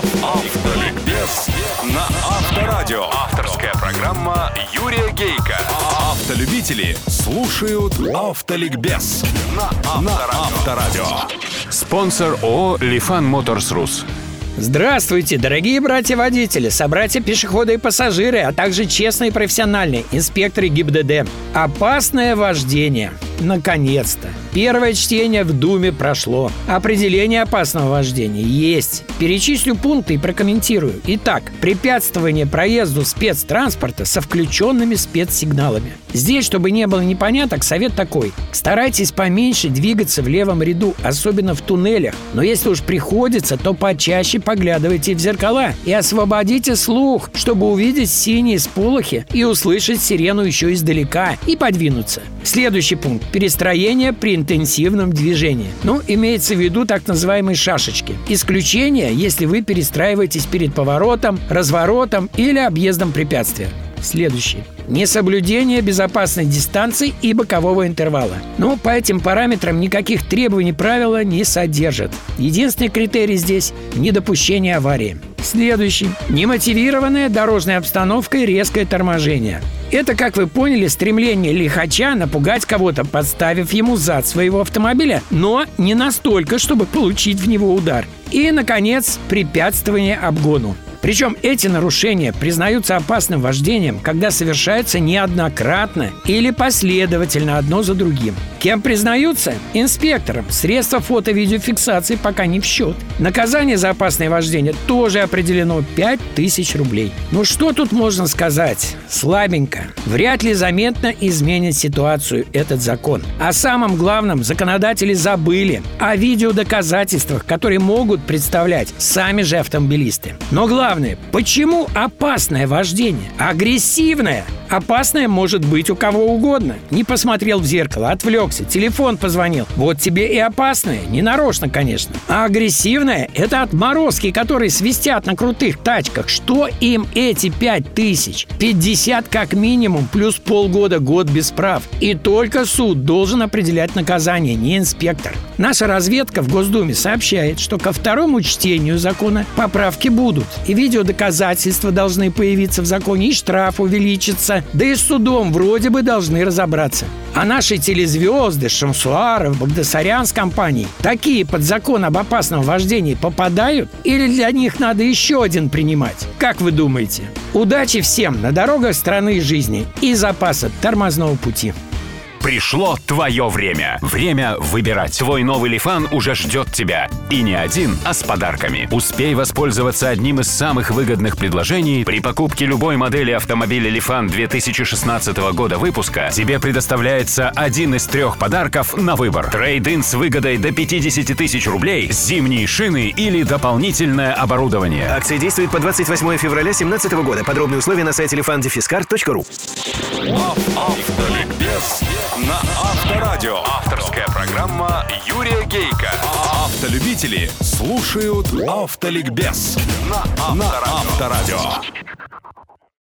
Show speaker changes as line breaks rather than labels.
Автоликбез на Авторадио. Авторская программа Юрия Гейка. Автолюбители слушают Автоликбез на Авторадио.
Спонсор ООО «Лифан Моторс Рус».
Здравствуйте, дорогие братья-водители, собратья пешеходы и пассажиры, а также честные профессиональные инспекторы ГИБДД. Опасное вождение. Наконец-то. Первое чтение в Думе прошло. Определение опасного вождения есть. Перечислю пункты и прокомментирую. Итак, препятствование проезду спецтранспорта со включенными спецсигналами. Здесь, чтобы не было непоняток, совет такой. Старайтесь поменьше двигаться в левом ряду, особенно в туннелях. Но если уж приходится, то почаще поглядывайте в зеркала и освободите слух, чтобы увидеть синие сполохи и услышать сирену еще издалека и подвинуться. Следующий пункт – перестроение при интенсивном движении. Ну, имеется в виду так называемые шашечки. Исключение, если вы перестраиваетесь перед поворотом, разворотом или объездом препятствия. Следующий. Несоблюдение безопасной дистанции и бокового интервала. Но по этим параметрам никаких требований правила не содержат. Единственный критерий здесь – недопущение аварии. Следующий. Немотивированная дорожная обстановка и резкое торможение. Это, как вы поняли, стремление лихача напугать кого-то, подставив ему зад своего автомобиля, но не настолько, чтобы получить в него удар. И, наконец, препятствование обгону. Причем эти нарушения признаются опасным вождением, когда совершаются неоднократно или последовательно одно за другим. Кем признаются? Инспектором. Средства фото-видеофиксации пока не в счет. Наказание за опасное вождение тоже определено 5000 рублей. Ну что тут можно сказать? Слабенько. Вряд ли заметно изменит ситуацию этот закон. О самом главном законодатели забыли. О видеодоказательствах, которые могут представлять сами же автомобилисты. Но главное, почему опасное вождение? Агрессивное? Опасное может быть у кого угодно. Не посмотрел в зеркало, отвлекся, телефон позвонил. Вот тебе и опасное. Не нарочно, конечно. А агрессивное – это отморозки, которые свистят на крутых тачках. Что им эти пять тысяч? 50 как минимум, плюс полгода год без прав. И только суд должен определять наказание, не инспектор. Наша разведка в Госдуме сообщает, что ко второму чтению закона поправки будут. И видеодоказательства должны появиться в законе, и штраф увеличится. Да и с судом вроде бы должны разобраться. А наши телезвезды, Шамсуаров, Багдасарян с компанией такие под закон об опасном вождении попадают? Или для них надо еще один принимать? Как вы думаете? Удачи всем на дорогах страны жизни и запаса тормозного пути.
Пришло твое время. Время выбирать. Твой новый Лифан уже ждет тебя. И не один, а с подарками. Успей воспользоваться одним из самых выгодных предложений. При покупке любой модели автомобиля Лифан 2016 года выпуска тебе предоставляется один из трех подарков на выбор. Трейд-ин с выгодой до 50 тысяч рублей, зимние шины или дополнительное оборудование.
Акция действует по 28 февраля 2017 года. Подробные условия на сайте lifandefiscar.ru
на Авторадио. Авторская программа Юрия Гейка. Автолюбители слушают Автоликбез на Авторадио.